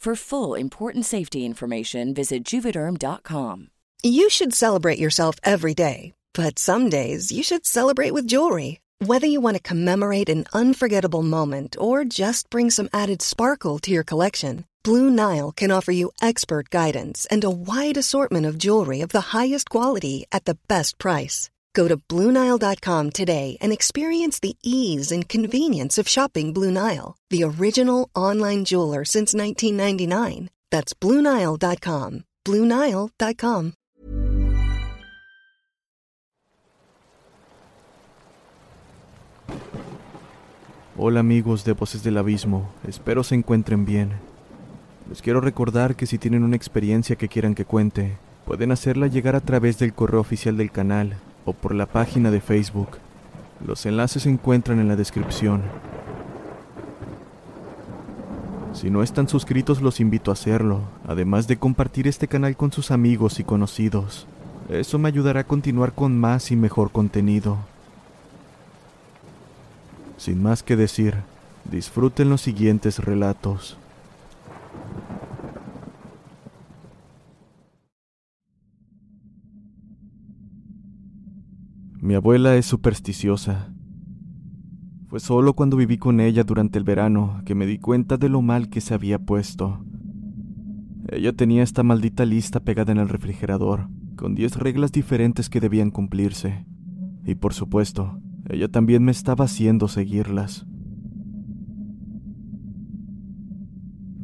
For full important safety information, visit juvederm.com. You should celebrate yourself every day, but some days you should celebrate with jewelry. Whether you want to commemorate an unforgettable moment or just bring some added sparkle to your collection, Blue Nile can offer you expert guidance and a wide assortment of jewelry of the highest quality at the best price. Go to BlueNile.com today and experience the ease and convenience of shopping Blue Nile, the original online jeweler since 1999. That's BlueNile.com. BlueNile.com. Hola amigos de Voces del Abismo, espero se encuentren bien. Les quiero recordar que si tienen una experiencia que quieran que cuente, pueden hacerla llegar a través del correo oficial del canal o por la página de Facebook. Los enlaces se encuentran en la descripción. Si no están suscritos los invito a hacerlo, además de compartir este canal con sus amigos y conocidos. Eso me ayudará a continuar con más y mejor contenido. Sin más que decir, disfruten los siguientes relatos. Mi abuela es supersticiosa. Fue solo cuando viví con ella durante el verano que me di cuenta de lo mal que se había puesto. Ella tenía esta maldita lista pegada en el refrigerador, con 10 reglas diferentes que debían cumplirse. Y por supuesto, ella también me estaba haciendo seguirlas.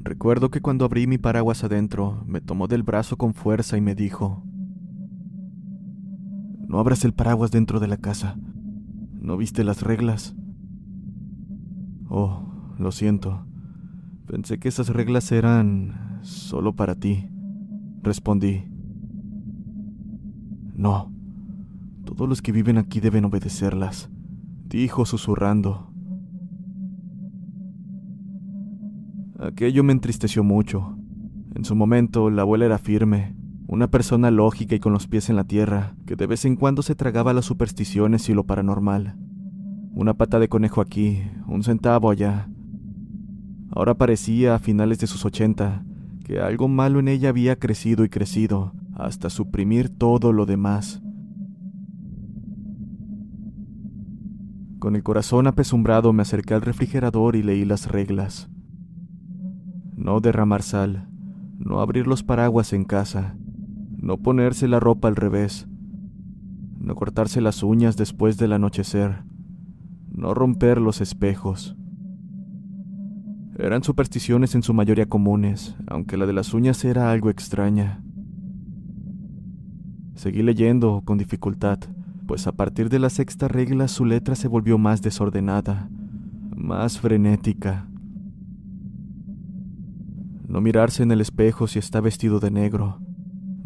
Recuerdo que cuando abrí mi paraguas adentro, me tomó del brazo con fuerza y me dijo, no abras el paraguas dentro de la casa. ¿No viste las reglas? Oh, lo siento. Pensé que esas reglas eran solo para ti. Respondí. No. Todos los que viven aquí deben obedecerlas, dijo susurrando. Aquello me entristeció mucho. En su momento, la abuela era firme, una persona lógica y con los pies en la tierra, que de vez en cuando se tragaba las supersticiones y lo paranormal. Una pata de conejo aquí, un centavo allá. Ahora parecía, a finales de sus ochenta, que algo malo en ella había crecido y crecido, hasta suprimir todo lo demás. Con el corazón apesumbrado me acerqué al refrigerador y leí las reglas. No derramar sal, no abrir los paraguas en casa, no ponerse la ropa al revés, no cortarse las uñas después del anochecer, no romper los espejos. Eran supersticiones en su mayoría comunes, aunque la de las uñas era algo extraña. Seguí leyendo con dificultad, pues a partir de la sexta regla su letra se volvió más desordenada, más frenética. No mirarse en el espejo si está vestido de negro,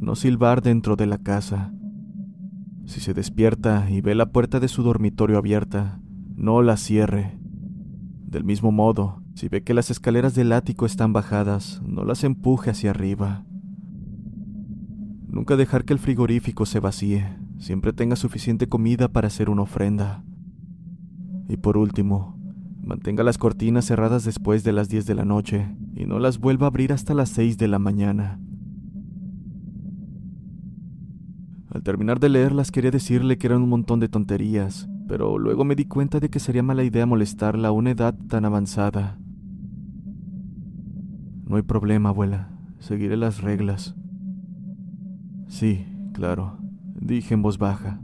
no silbar dentro de la casa. Si se despierta y ve la puerta de su dormitorio abierta, no la cierre. Del mismo modo, si ve que las escaleras del ático están bajadas, no las empuje hacia arriba. Nunca dejar que el frigorífico se vacíe, siempre tenga suficiente comida para hacer una ofrenda. Y por último, mantenga las cortinas cerradas después de las 10 de la noche y no las vuelva a abrir hasta las 6 de la mañana. Al terminar de leerlas quería decirle que eran un montón de tonterías, pero luego me di cuenta de que sería mala idea molestarla a una edad tan avanzada. No hay problema, abuela. Seguiré las reglas. Sí, claro, dije en voz baja.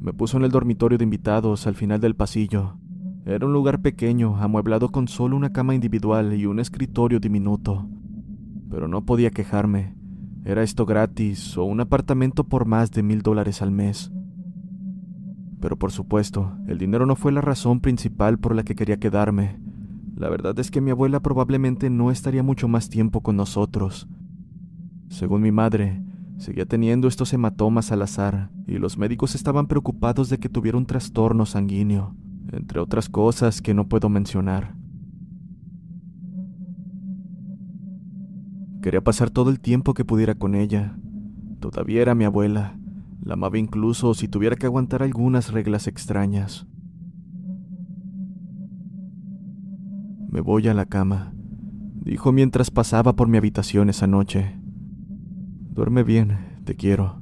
Me puso en el dormitorio de invitados al final del pasillo. Era un lugar pequeño, amueblado con solo una cama individual y un escritorio diminuto. Pero no podía quejarme. Era esto gratis o un apartamento por más de mil dólares al mes. Pero por supuesto, el dinero no fue la razón principal por la que quería quedarme. La verdad es que mi abuela probablemente no estaría mucho más tiempo con nosotros. Según mi madre, seguía teniendo estos hematomas al azar y los médicos estaban preocupados de que tuviera un trastorno sanguíneo, entre otras cosas que no puedo mencionar. Quería pasar todo el tiempo que pudiera con ella. Todavía era mi abuela. La amaba incluso si tuviera que aguantar algunas reglas extrañas. Me voy a la cama, dijo mientras pasaba por mi habitación esa noche. Duerme bien, te quiero.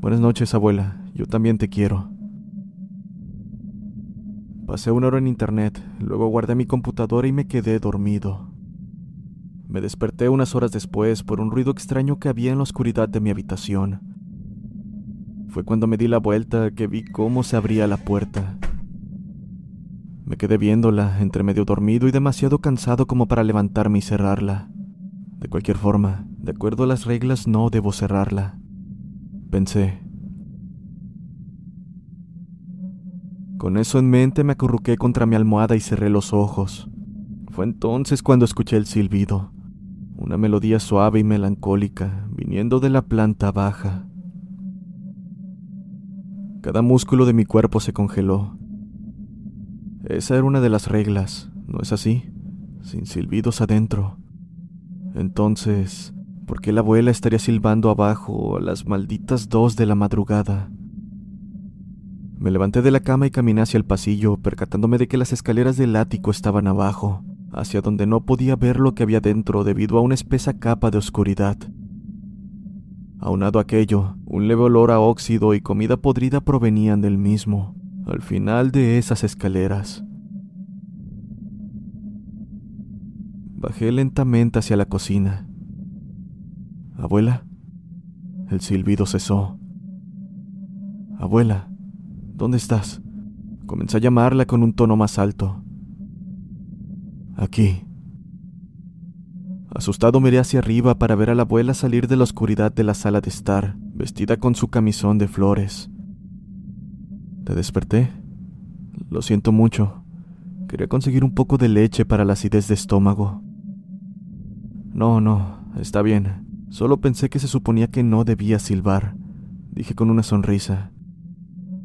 Buenas noches, abuela. Yo también te quiero. Pasé una hora en internet, luego guardé mi computadora y me quedé dormido. Me desperté unas horas después por un ruido extraño que había en la oscuridad de mi habitación. Fue cuando me di la vuelta que vi cómo se abría la puerta. Me quedé viéndola, entre medio dormido y demasiado cansado como para levantarme y cerrarla. De cualquier forma, de acuerdo a las reglas, no debo cerrarla. Pensé. Con eso en mente me acurruqué contra mi almohada y cerré los ojos. Fue entonces cuando escuché el silbido una melodía suave y melancólica viniendo de la planta baja. Cada músculo de mi cuerpo se congeló. Esa era una de las reglas, ¿no es así? Sin silbidos adentro. Entonces, ¿por qué la abuela estaría silbando abajo a las malditas dos de la madrugada? Me levanté de la cama y caminé hacia el pasillo, percatándome de que las escaleras del ático estaban abajo hacia donde no podía ver lo que había dentro debido a una espesa capa de oscuridad. Aunado a aquello, un leve olor a óxido y comida podrida provenían del mismo, al final de esas escaleras. Bajé lentamente hacia la cocina. Abuela, el silbido cesó. Abuela, ¿dónde estás? Comencé a llamarla con un tono más alto. Aquí. Asustado miré hacia arriba para ver a la abuela salir de la oscuridad de la sala de estar, vestida con su camisón de flores. ¿Te desperté? Lo siento mucho. Quería conseguir un poco de leche para la acidez de estómago. No, no, está bien. Solo pensé que se suponía que no debía silbar, dije con una sonrisa.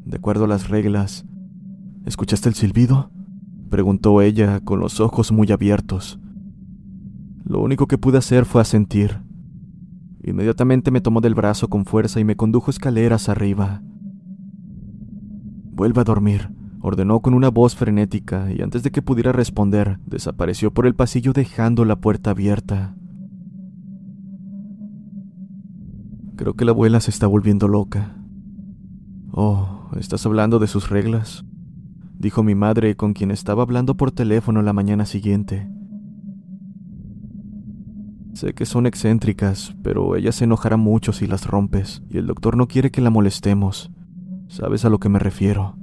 De acuerdo a las reglas. ¿Escuchaste el silbido? Preguntó ella con los ojos muy abiertos. Lo único que pude hacer fue asentir. Inmediatamente me tomó del brazo con fuerza y me condujo escaleras arriba. Vuelve a dormir, ordenó con una voz frenética y antes de que pudiera responder, desapareció por el pasillo dejando la puerta abierta. Creo que la abuela se está volviendo loca. Oh, ¿estás hablando de sus reglas? Dijo mi madre con quien estaba hablando por teléfono la mañana siguiente. Sé que son excéntricas, pero ella se enojará mucho si las rompes, y el doctor no quiere que la molestemos. ¿Sabes a lo que me refiero?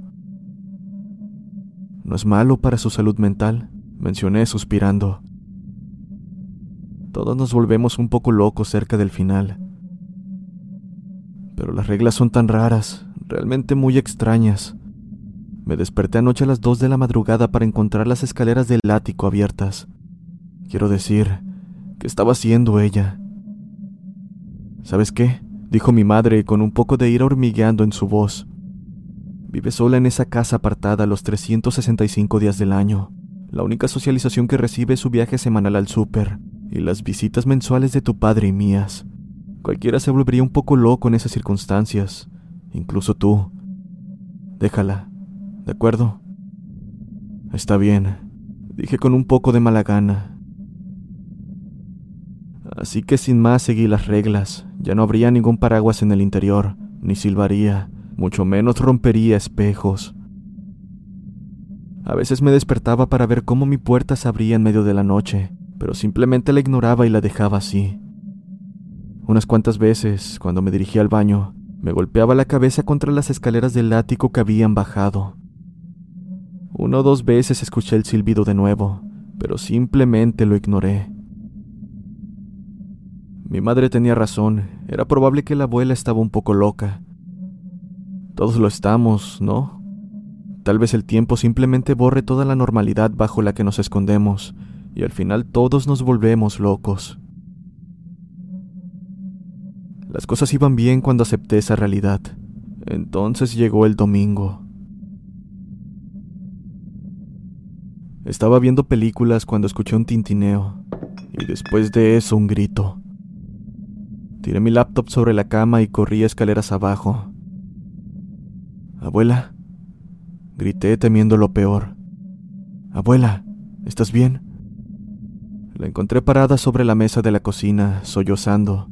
¿No es malo para su salud mental? mencioné suspirando. Todos nos volvemos un poco locos cerca del final. Pero las reglas son tan raras, realmente muy extrañas. Me desperté anoche a las dos de la madrugada para encontrar las escaleras del ático abiertas. Quiero decir, ¿qué estaba haciendo ella? ¿Sabes qué? dijo mi madre con un poco de ira hormigueando en su voz. Vive sola en esa casa apartada los 365 días del año. La única socialización que recibe es su viaje semanal al súper y las visitas mensuales de tu padre y mías. Cualquiera se volvería un poco loco en esas circunstancias, incluso tú. Déjala, ¿de acuerdo? Está bien, dije con un poco de mala gana. Así que sin más seguí las reglas. Ya no habría ningún paraguas en el interior, ni silbaría, mucho menos rompería espejos. A veces me despertaba para ver cómo mi puerta se abría en medio de la noche, pero simplemente la ignoraba y la dejaba así. Unas cuantas veces, cuando me dirigía al baño, me golpeaba la cabeza contra las escaleras del ático que habían bajado. Una o dos veces escuché el silbido de nuevo, pero simplemente lo ignoré. Mi madre tenía razón, era probable que la abuela estaba un poco loca. Todos lo estamos, ¿no? Tal vez el tiempo simplemente borre toda la normalidad bajo la que nos escondemos, y al final todos nos volvemos locos. Las cosas iban bien cuando acepté esa realidad. Entonces llegó el domingo. Estaba viendo películas cuando escuché un tintineo, y después de eso un grito. Tiré mi laptop sobre la cama y corrí escaleras abajo. Abuela, Grité temiendo lo peor. Abuela, ¿estás bien? La encontré parada sobre la mesa de la cocina, sollozando.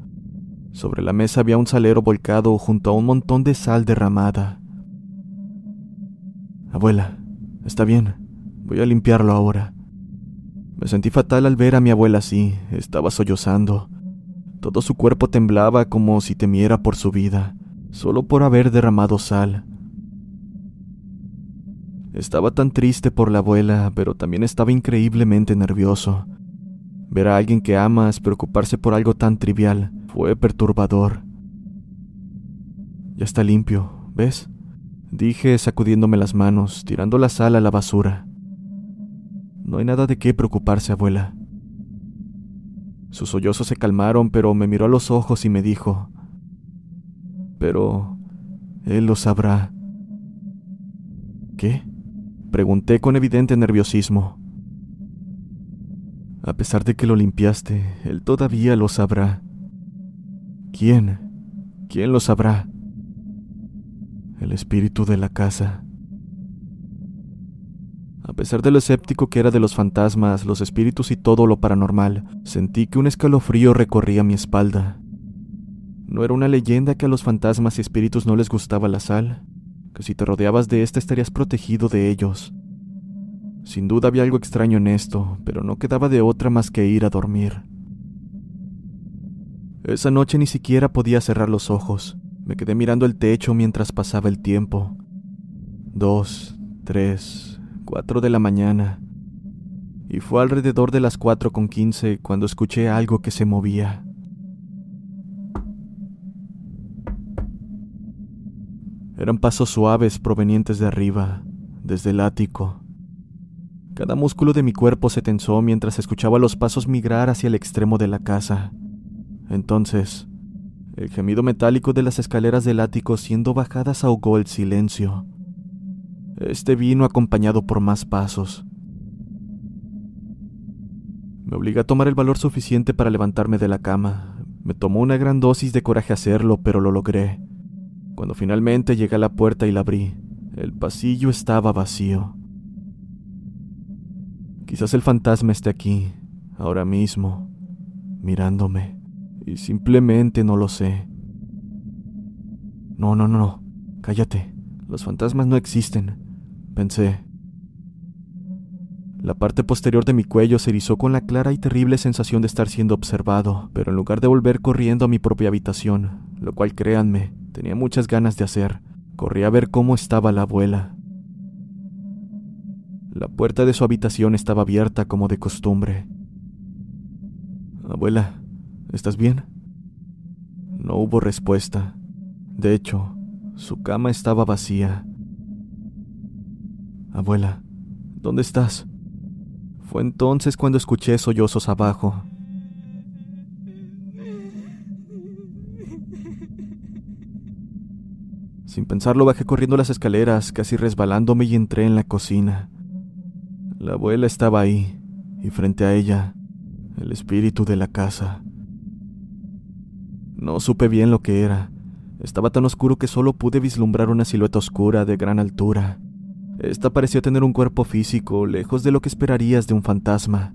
Sobre la mesa había un salero volcado junto a un montón de sal derramada. Abuela, está bien. Voy a limpiarlo ahora. Me sentí fatal al ver a mi abuela así. Estaba sollozando. Todo su cuerpo temblaba como si temiera por su vida, solo por haber derramado sal. Estaba tan triste por la abuela, pero también estaba increíblemente nervioso. Ver a alguien que amas preocuparse por algo tan trivial fue perturbador. Ya está limpio, ¿ves? Dije sacudiéndome las manos, tirando la sal a la basura. No hay nada de qué preocuparse, abuela. Sus sollozos se calmaron, pero me miró a los ojos y me dijo, pero él lo sabrá. ¿Qué? Pregunté con evidente nerviosismo. A pesar de que lo limpiaste, él todavía lo sabrá. ¿Quién? ¿Quién lo sabrá? El espíritu de la casa. A pesar de lo escéptico que era de los fantasmas, los espíritus y todo lo paranormal, sentí que un escalofrío recorría mi espalda. No era una leyenda que a los fantasmas y espíritus no les gustaba la sal, que si te rodeabas de ésta estarías protegido de ellos. Sin duda había algo extraño en esto, pero no quedaba de otra más que ir a dormir. Esa noche ni siquiera podía cerrar los ojos. Me quedé mirando el techo mientras pasaba el tiempo. Dos, tres, cuatro de la mañana. Y fue alrededor de las cuatro con quince cuando escuché algo que se movía. Eran pasos suaves provenientes de arriba, desde el ático. Cada músculo de mi cuerpo se tensó mientras escuchaba los pasos migrar hacia el extremo de la casa. Entonces, el gemido metálico de las escaleras del ático siendo bajadas ahogó el silencio. Este vino acompañado por más pasos. Me obliga a tomar el valor suficiente para levantarme de la cama. Me tomó una gran dosis de coraje hacerlo, pero lo logré. Cuando finalmente llegué a la puerta y la abrí, el pasillo estaba vacío. Quizás el fantasma esté aquí, ahora mismo, mirándome, y simplemente no lo sé. No, no, no, cállate. Los fantasmas no existen, pensé. La parte posterior de mi cuello se erizó con la clara y terrible sensación de estar siendo observado, pero en lugar de volver corriendo a mi propia habitación, lo cual créanme, Tenía muchas ganas de hacer. Corrí a ver cómo estaba la abuela. La puerta de su habitación estaba abierta como de costumbre. Abuela, ¿estás bien? No hubo respuesta. De hecho, su cama estaba vacía. Abuela, ¿dónde estás? Fue entonces cuando escuché sollozos abajo. Sin pensarlo bajé corriendo las escaleras, casi resbalándome y entré en la cocina. La abuela estaba ahí, y frente a ella, el espíritu de la casa. No supe bien lo que era. Estaba tan oscuro que solo pude vislumbrar una silueta oscura de gran altura. Esta parecía tener un cuerpo físico, lejos de lo que esperarías de un fantasma.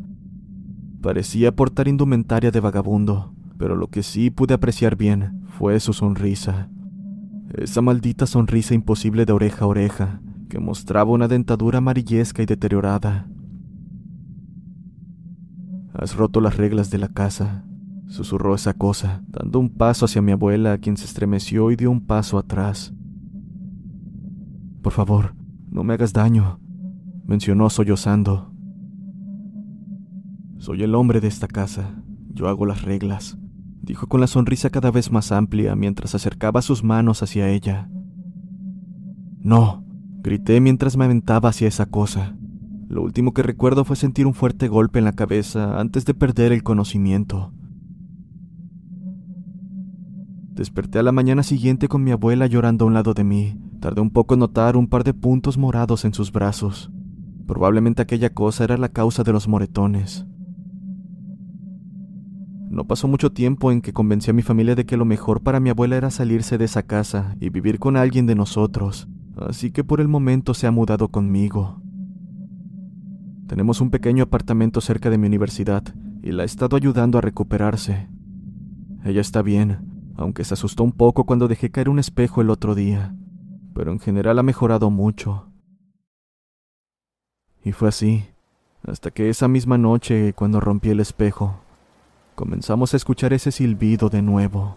Parecía portar indumentaria de vagabundo, pero lo que sí pude apreciar bien fue su sonrisa. Esa maldita sonrisa imposible de oreja a oreja, que mostraba una dentadura amarillesca y deteriorada. Has roto las reglas de la casa, susurró esa cosa, dando un paso hacia mi abuela, quien se estremeció y dio un paso atrás. Por favor, no me hagas daño, mencionó sollozando. Soy el hombre de esta casa. Yo hago las reglas, dijo con la sonrisa cada vez más amplia mientras acercaba sus manos hacia ella. No, grité mientras me aventaba hacia esa cosa. Lo último que recuerdo fue sentir un fuerte golpe en la cabeza antes de perder el conocimiento. Desperté a la mañana siguiente con mi abuela llorando a un lado de mí. Tardé un poco en notar un par de puntos morados en sus brazos. Probablemente aquella cosa era la causa de los moretones. No pasó mucho tiempo en que convencí a mi familia de que lo mejor para mi abuela era salirse de esa casa y vivir con alguien de nosotros, así que por el momento se ha mudado conmigo. Tenemos un pequeño apartamento cerca de mi universidad y la he estado ayudando a recuperarse. Ella está bien, aunque se asustó un poco cuando dejé caer un espejo el otro día, pero en general ha mejorado mucho. Y fue así, hasta que esa misma noche, cuando rompí el espejo, comenzamos a escuchar ese silbido de nuevo.